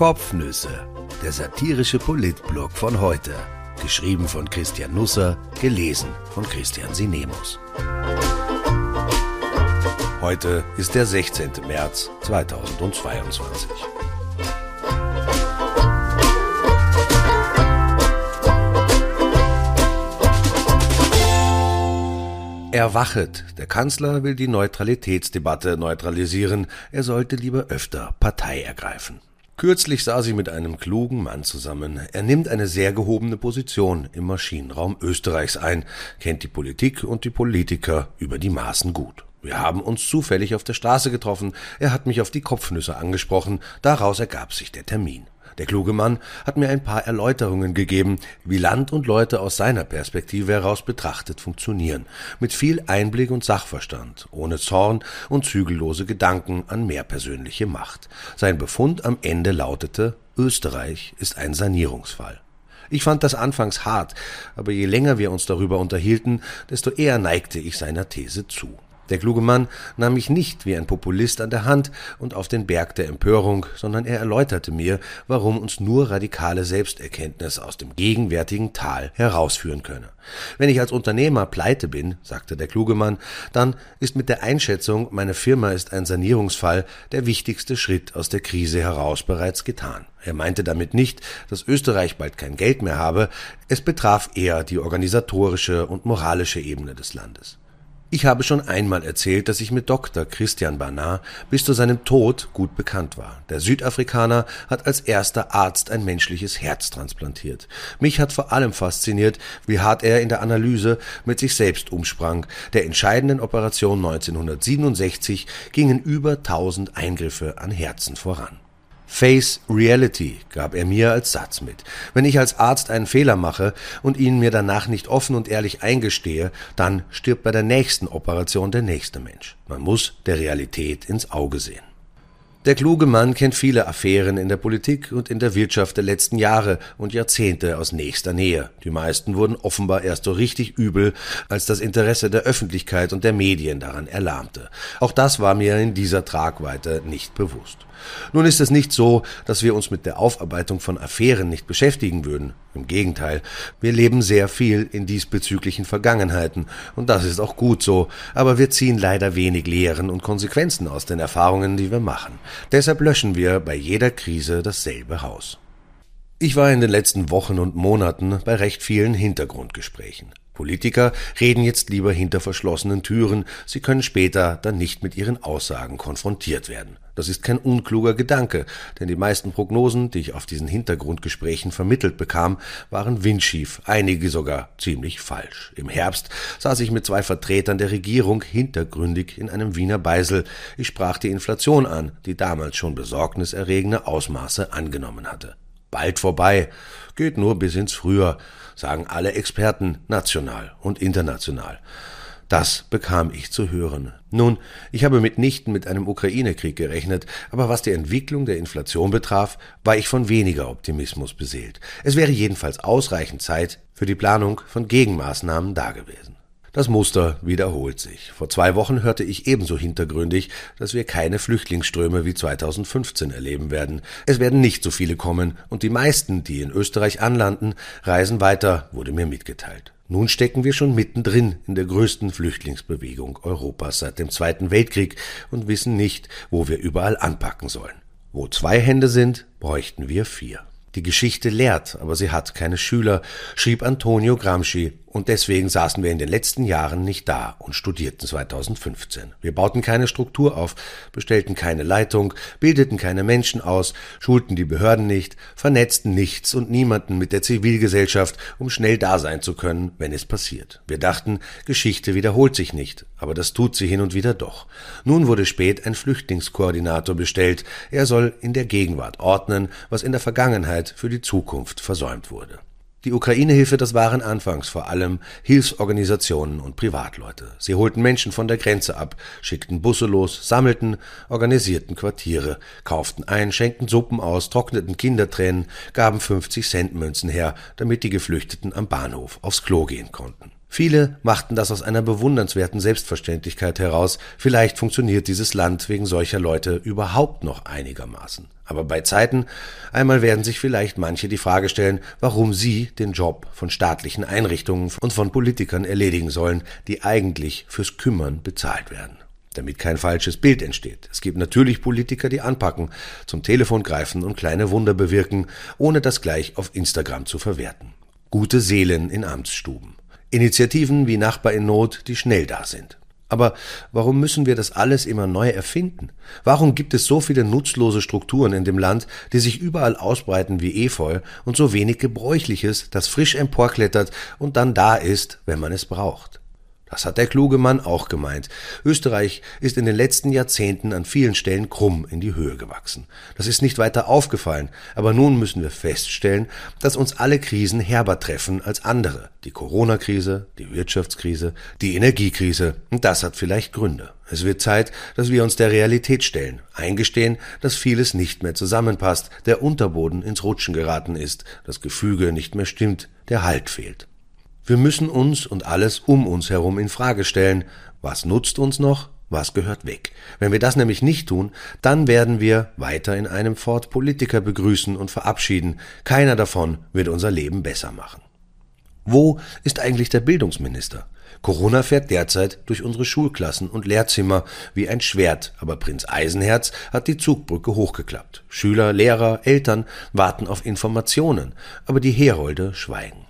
Kopfnüsse, der satirische Politblog von heute. Geschrieben von Christian Nusser, gelesen von Christian Sinemus. Heute ist der 16. März 2022. Erwachet, der Kanzler will die Neutralitätsdebatte neutralisieren, er sollte lieber öfter Partei ergreifen. Kürzlich saß ich mit einem klugen Mann zusammen. Er nimmt eine sehr gehobene Position im Maschinenraum Österreichs ein, kennt die Politik und die Politiker über die Maßen gut. Wir haben uns zufällig auf der Straße getroffen, er hat mich auf die Kopfnüsse angesprochen, daraus ergab sich der Termin. Der kluge Mann hat mir ein paar Erläuterungen gegeben, wie Land und Leute aus seiner Perspektive heraus betrachtet funktionieren, mit viel Einblick und Sachverstand, ohne Zorn und zügellose Gedanken an mehr persönliche Macht. Sein Befund am Ende lautete Österreich ist ein Sanierungsfall. Ich fand das anfangs hart, aber je länger wir uns darüber unterhielten, desto eher neigte ich seiner These zu. Der kluge Mann nahm mich nicht wie ein Populist an der Hand und auf den Berg der Empörung, sondern er erläuterte mir, warum uns nur radikale Selbsterkenntnis aus dem gegenwärtigen Tal herausführen könne. Wenn ich als Unternehmer pleite bin, sagte der kluge Mann, dann ist mit der Einschätzung, meine Firma ist ein Sanierungsfall, der wichtigste Schritt aus der Krise heraus bereits getan. Er meinte damit nicht, dass Österreich bald kein Geld mehr habe, es betraf eher die organisatorische und moralische Ebene des Landes. Ich habe schon einmal erzählt, dass ich mit Dr. Christian Barnard bis zu seinem Tod gut bekannt war. Der Südafrikaner hat als erster Arzt ein menschliches Herz transplantiert. Mich hat vor allem fasziniert, wie hart er in der Analyse mit sich selbst umsprang. Der entscheidenden Operation 1967 gingen über 1000 Eingriffe an Herzen voran. Face Reality gab er mir als Satz mit. Wenn ich als Arzt einen Fehler mache und ihn mir danach nicht offen und ehrlich eingestehe, dann stirbt bei der nächsten Operation der nächste Mensch. Man muss der Realität ins Auge sehen. Der kluge Mann kennt viele Affären in der Politik und in der Wirtschaft der letzten Jahre und Jahrzehnte aus nächster Nähe. Die meisten wurden offenbar erst so richtig übel, als das Interesse der Öffentlichkeit und der Medien daran erlahmte. Auch das war mir in dieser Tragweite nicht bewusst. Nun ist es nicht so, dass wir uns mit der Aufarbeitung von Affären nicht beschäftigen würden. Im Gegenteil, wir leben sehr viel in diesbezüglichen Vergangenheiten, und das ist auch gut so, aber wir ziehen leider wenig Lehren und Konsequenzen aus den Erfahrungen, die wir machen. Deshalb löschen wir bei jeder Krise dasselbe Haus. Ich war in den letzten Wochen und Monaten bei recht vielen Hintergrundgesprächen. Politiker reden jetzt lieber hinter verschlossenen Türen, sie können später dann nicht mit ihren Aussagen konfrontiert werden. Das ist kein unkluger Gedanke, denn die meisten Prognosen, die ich auf diesen Hintergrundgesprächen vermittelt bekam, waren windschief, einige sogar ziemlich falsch. Im Herbst saß ich mit zwei Vertretern der Regierung hintergründig in einem Wiener Beisel. Ich sprach die Inflation an, die damals schon besorgniserregende Ausmaße angenommen hatte. Bald vorbei, geht nur bis ins Frühjahr sagen alle Experten national und international. Das bekam ich zu hören. Nun, ich habe mitnichten mit einem Ukraine-Krieg gerechnet, aber was die Entwicklung der Inflation betraf, war ich von weniger Optimismus beseelt. Es wäre jedenfalls ausreichend Zeit für die Planung von Gegenmaßnahmen dagewesen. Das Muster wiederholt sich. Vor zwei Wochen hörte ich ebenso hintergründig, dass wir keine Flüchtlingsströme wie 2015 erleben werden. Es werden nicht so viele kommen und die meisten, die in Österreich anlanden, reisen weiter, wurde mir mitgeteilt. Nun stecken wir schon mittendrin in der größten Flüchtlingsbewegung Europas seit dem Zweiten Weltkrieg und wissen nicht, wo wir überall anpacken sollen. Wo zwei Hände sind, bräuchten wir vier. Die Geschichte lehrt, aber sie hat keine Schüler, schrieb Antonio Gramsci, und deswegen saßen wir in den letzten Jahren nicht da und studierten 2015. Wir bauten keine Struktur auf, bestellten keine Leitung, bildeten keine Menschen aus, schulten die Behörden nicht, vernetzten nichts und niemanden mit der Zivilgesellschaft, um schnell da sein zu können, wenn es passiert. Wir dachten, Geschichte wiederholt sich nicht, aber das tut sie hin und wieder doch. Nun wurde spät ein Flüchtlingskoordinator bestellt. Er soll in der Gegenwart ordnen, was in der Vergangenheit für die Zukunft versäumt wurde. Die Ukraine-Hilfe, das waren anfangs vor allem Hilfsorganisationen und Privatleute. Sie holten Menschen von der Grenze ab, schickten Busse los, sammelten, organisierten Quartiere, kauften ein, schenkten Suppen aus, trockneten Kindertränen, gaben 50 Cent Münzen her, damit die Geflüchteten am Bahnhof aufs Klo gehen konnten. Viele machten das aus einer bewundernswerten Selbstverständlichkeit heraus, vielleicht funktioniert dieses Land wegen solcher Leute überhaupt noch einigermaßen. Aber bei Zeiten, einmal werden sich vielleicht manche die Frage stellen, warum sie den Job von staatlichen Einrichtungen und von Politikern erledigen sollen, die eigentlich fürs Kümmern bezahlt werden. Damit kein falsches Bild entsteht. Es gibt natürlich Politiker, die anpacken, zum Telefon greifen und kleine Wunder bewirken, ohne das gleich auf Instagram zu verwerten. Gute Seelen in Amtsstuben. Initiativen wie Nachbar in Not, die schnell da sind. Aber warum müssen wir das alles immer neu erfinden? Warum gibt es so viele nutzlose Strukturen in dem Land, die sich überall ausbreiten wie Efeu und so wenig Gebräuchliches, das frisch emporklettert und dann da ist, wenn man es braucht? Das hat der kluge Mann auch gemeint. Österreich ist in den letzten Jahrzehnten an vielen Stellen krumm in die Höhe gewachsen. Das ist nicht weiter aufgefallen, aber nun müssen wir feststellen, dass uns alle Krisen herber treffen als andere. Die Corona-Krise, die Wirtschaftskrise, die Energiekrise. Und das hat vielleicht Gründe. Es wird Zeit, dass wir uns der Realität stellen, eingestehen, dass vieles nicht mehr zusammenpasst, der Unterboden ins Rutschen geraten ist, das Gefüge nicht mehr stimmt, der Halt fehlt. Wir müssen uns und alles um uns herum in Frage stellen. Was nutzt uns noch? Was gehört weg? Wenn wir das nämlich nicht tun, dann werden wir weiter in einem Fort Politiker begrüßen und verabschieden. Keiner davon wird unser Leben besser machen. Wo ist eigentlich der Bildungsminister? Corona fährt derzeit durch unsere Schulklassen und Lehrzimmer wie ein Schwert, aber Prinz Eisenherz hat die Zugbrücke hochgeklappt. Schüler, Lehrer, Eltern warten auf Informationen, aber die Herolde schweigen.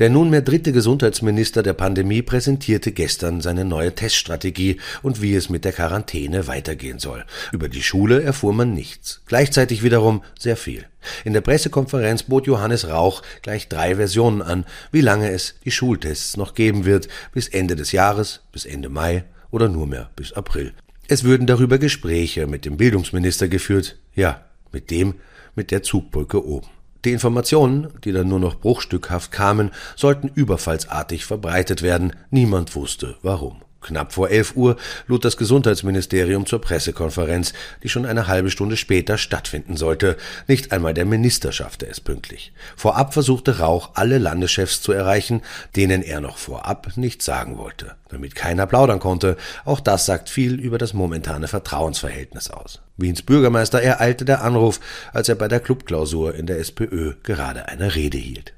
Der nunmehr dritte Gesundheitsminister der Pandemie präsentierte gestern seine neue Teststrategie und wie es mit der Quarantäne weitergehen soll. Über die Schule erfuhr man nichts. Gleichzeitig wiederum sehr viel. In der Pressekonferenz bot Johannes Rauch gleich drei Versionen an, wie lange es die Schultests noch geben wird, bis Ende des Jahres, bis Ende Mai oder nur mehr bis April. Es würden darüber Gespräche mit dem Bildungsminister geführt, ja, mit dem mit der Zugbrücke oben. Die Informationen, die dann nur noch bruchstückhaft kamen, sollten überfallsartig verbreitet werden. Niemand wusste warum. Knapp vor elf Uhr lud das Gesundheitsministerium zur Pressekonferenz, die schon eine halbe Stunde später stattfinden sollte. Nicht einmal der Minister schaffte es pünktlich. Vorab versuchte Rauch, alle Landeschefs zu erreichen, denen er noch vorab nichts sagen wollte, damit keiner plaudern konnte. Auch das sagt viel über das momentane Vertrauensverhältnis aus. Wiens Bürgermeister ereilte der Anruf, als er bei der Clubklausur in der SPÖ gerade eine Rede hielt.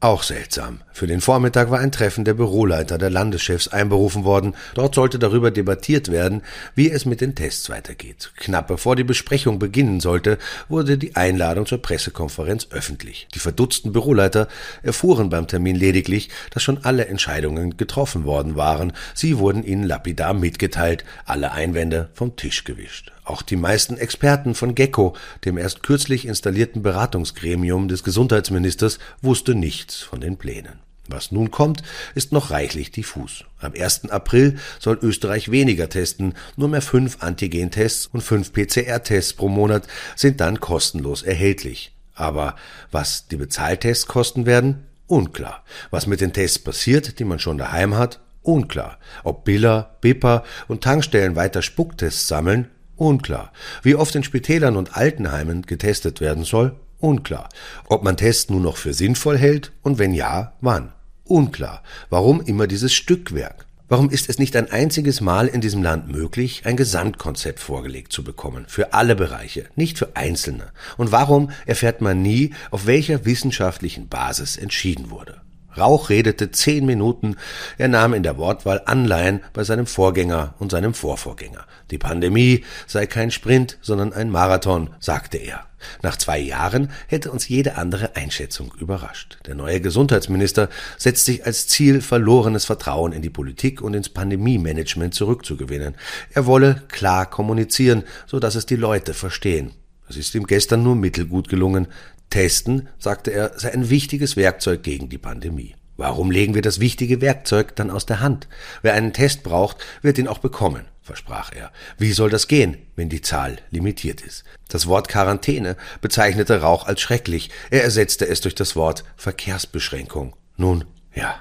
Auch seltsam. Für den Vormittag war ein Treffen der Büroleiter der Landeschefs einberufen worden. Dort sollte darüber debattiert werden, wie es mit den Tests weitergeht. Knapp bevor die Besprechung beginnen sollte, wurde die Einladung zur Pressekonferenz öffentlich. Die verdutzten Büroleiter erfuhren beim Termin lediglich, dass schon alle Entscheidungen getroffen worden waren. Sie wurden ihnen lapidar mitgeteilt, alle Einwände vom Tisch gewischt. Auch die meisten Experten von GECKO, dem erst kürzlich installierten Beratungsgremium des Gesundheitsministers, wusste nichts von den Plänen. Was nun kommt, ist noch reichlich diffus. Am 1. April soll Österreich weniger testen, nur mehr fünf Antigentests und fünf PCR-Tests pro Monat sind dann kostenlos erhältlich. Aber was die Bezahltests kosten werden? Unklar. Was mit den Tests passiert, die man schon daheim hat? Unklar. Ob Biller, Bipper und Tankstellen weiter Spucktests sammeln? Unklar. Wie oft in Spitälern und Altenheimen getestet werden soll? Unklar. Ob man Tests nur noch für sinnvoll hält und wenn ja, wann? Unklar. Warum immer dieses Stückwerk? Warum ist es nicht ein einziges Mal in diesem Land möglich, ein Gesamtkonzept vorgelegt zu bekommen, für alle Bereiche, nicht für Einzelne? Und warum erfährt man nie, auf welcher wissenschaftlichen Basis entschieden wurde? Rauch redete zehn Minuten. Er nahm in der Wortwahl Anleihen bei seinem Vorgänger und seinem Vorvorgänger. Die Pandemie sei kein Sprint, sondern ein Marathon, sagte er. Nach zwei Jahren hätte uns jede andere Einschätzung überrascht. Der neue Gesundheitsminister setzt sich als Ziel, verlorenes Vertrauen in die Politik und ins Pandemie-Management zurückzugewinnen. Er wolle klar kommunizieren, so dass es die Leute verstehen. Das ist ihm gestern nur mittelgut gelungen. Testen, sagte er, sei ein wichtiges Werkzeug gegen die Pandemie. Warum legen wir das wichtige Werkzeug dann aus der Hand? Wer einen Test braucht, wird ihn auch bekommen, versprach er. Wie soll das gehen, wenn die Zahl limitiert ist? Das Wort Quarantäne bezeichnete Rauch als schrecklich. Er ersetzte es durch das Wort Verkehrsbeschränkung. Nun, ja.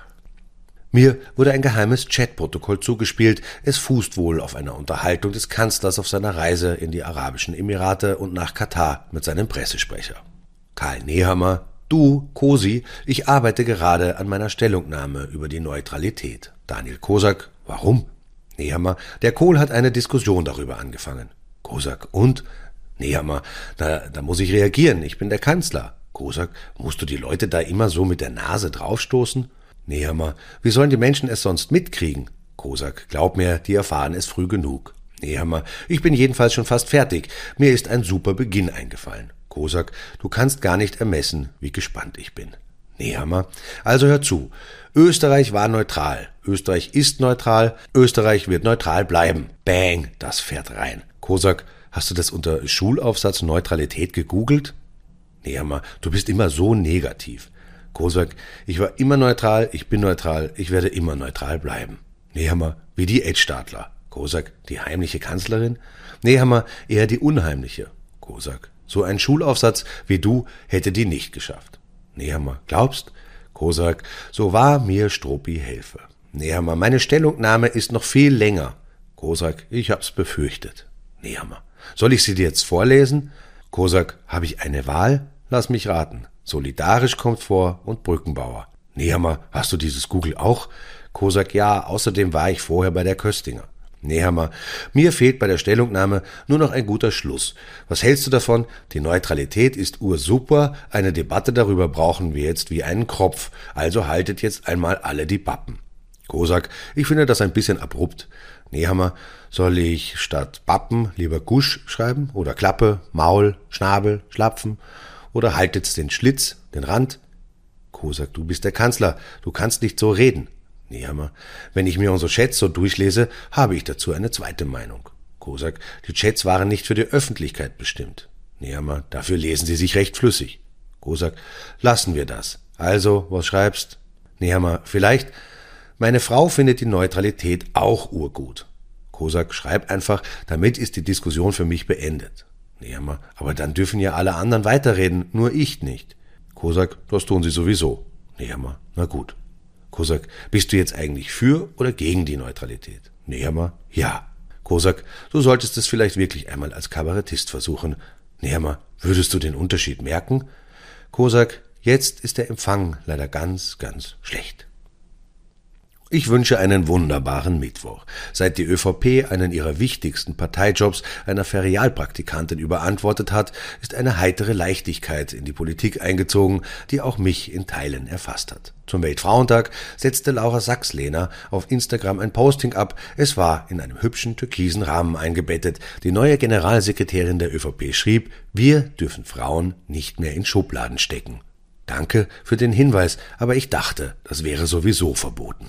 Mir wurde ein geheimes Chatprotokoll zugespielt. Es fußt wohl auf einer Unterhaltung des Kanzlers auf seiner Reise in die Arabischen Emirate und nach Katar mit seinem Pressesprecher. Karl Nehammer, Du, Kosi, ich arbeite gerade an meiner Stellungnahme über die Neutralität. Daniel Kosak, warum? Nehammer, der Kohl hat eine Diskussion darüber angefangen. Kosak, und? Nehammer, da, da muss ich reagieren, ich bin der Kanzler. Kosak, musst du die Leute da immer so mit der Nase draufstoßen? Nehammer, wie sollen die Menschen es sonst mitkriegen? Kosak, glaub mir, die erfahren es früh genug. Nehammer, ich bin jedenfalls schon fast fertig. Mir ist ein super Beginn eingefallen. Kosak, du kannst gar nicht ermessen, wie gespannt ich bin. Nehammer, also hör zu. Österreich war neutral. Österreich ist neutral. Österreich wird neutral bleiben. Bang, das fährt rein. Kosak, hast du das unter Schulaufsatz Neutralität gegoogelt? Nehammer, du bist immer so negativ. Kosak, ich war immer neutral, ich bin neutral, ich werde immer neutral bleiben. Nehammer, wie die Edstadler. Kosak, die heimliche Kanzlerin? Nehammer, eher die unheimliche. Kosak, so ein Schulaufsatz wie du hätte die nicht geschafft. Nehammer, glaubst? Kosak, so wahr mir Stropi helfe. Nehammer, meine Stellungnahme ist noch viel länger. Kosak, ich hab's befürchtet. Nehammer, soll ich sie dir jetzt vorlesen? Kosak, habe ich eine Wahl? Lass mich raten. Solidarisch kommt vor und Brückenbauer. Nehammer, hast du dieses Google auch? Kosak, ja, außerdem war ich vorher bei der Köstinger. Nehammer, mir fehlt bei der Stellungnahme nur noch ein guter Schluss. Was hältst du davon? Die Neutralität ist ursuper, eine Debatte darüber brauchen wir jetzt wie einen Kropf, also haltet jetzt einmal alle die Pappen. Kosak, ich finde das ein bisschen abrupt. Nehammer, soll ich statt Pappen lieber Gusch schreiben oder Klappe, Maul, Schnabel, Schlapfen oder haltet's den Schlitz, den Rand? Kosak, du bist der Kanzler, du kannst nicht so reden. Nehammer, wenn ich mir unsere Chats so durchlese, habe ich dazu eine zweite Meinung. Kosak, die Chats waren nicht für die Öffentlichkeit bestimmt. Nehammer, dafür lesen sie sich recht flüssig. Kosak, lassen wir das. Also, was schreibst? Nehammer, vielleicht, meine Frau findet die Neutralität auch urgut. Kosak, schreib einfach, damit ist die Diskussion für mich beendet. Nehammer, aber dann dürfen ja alle anderen weiterreden, nur ich nicht. Kosak, das tun sie sowieso. Nehammer, na gut. Kosak, bist du jetzt eigentlich für oder gegen die Neutralität? Nehammer, ja. Kosak, du solltest es vielleicht wirklich einmal als Kabarettist versuchen. Nehammer, würdest du den Unterschied merken? Kosak, jetzt ist der Empfang leider ganz, ganz schlecht. Ich wünsche einen wunderbaren Mittwoch. Seit die ÖVP einen ihrer wichtigsten Parteijobs einer Ferialpraktikantin überantwortet hat, ist eine heitere Leichtigkeit in die Politik eingezogen, die auch mich in Teilen erfasst hat. Zum Weltfrauentag setzte Laura Sachslehner auf Instagram ein Posting ab. Es war in einem hübschen türkisen Rahmen eingebettet. Die neue Generalsekretärin der ÖVP schrieb, wir dürfen Frauen nicht mehr in Schubladen stecken. Danke für den Hinweis, aber ich dachte, das wäre sowieso verboten.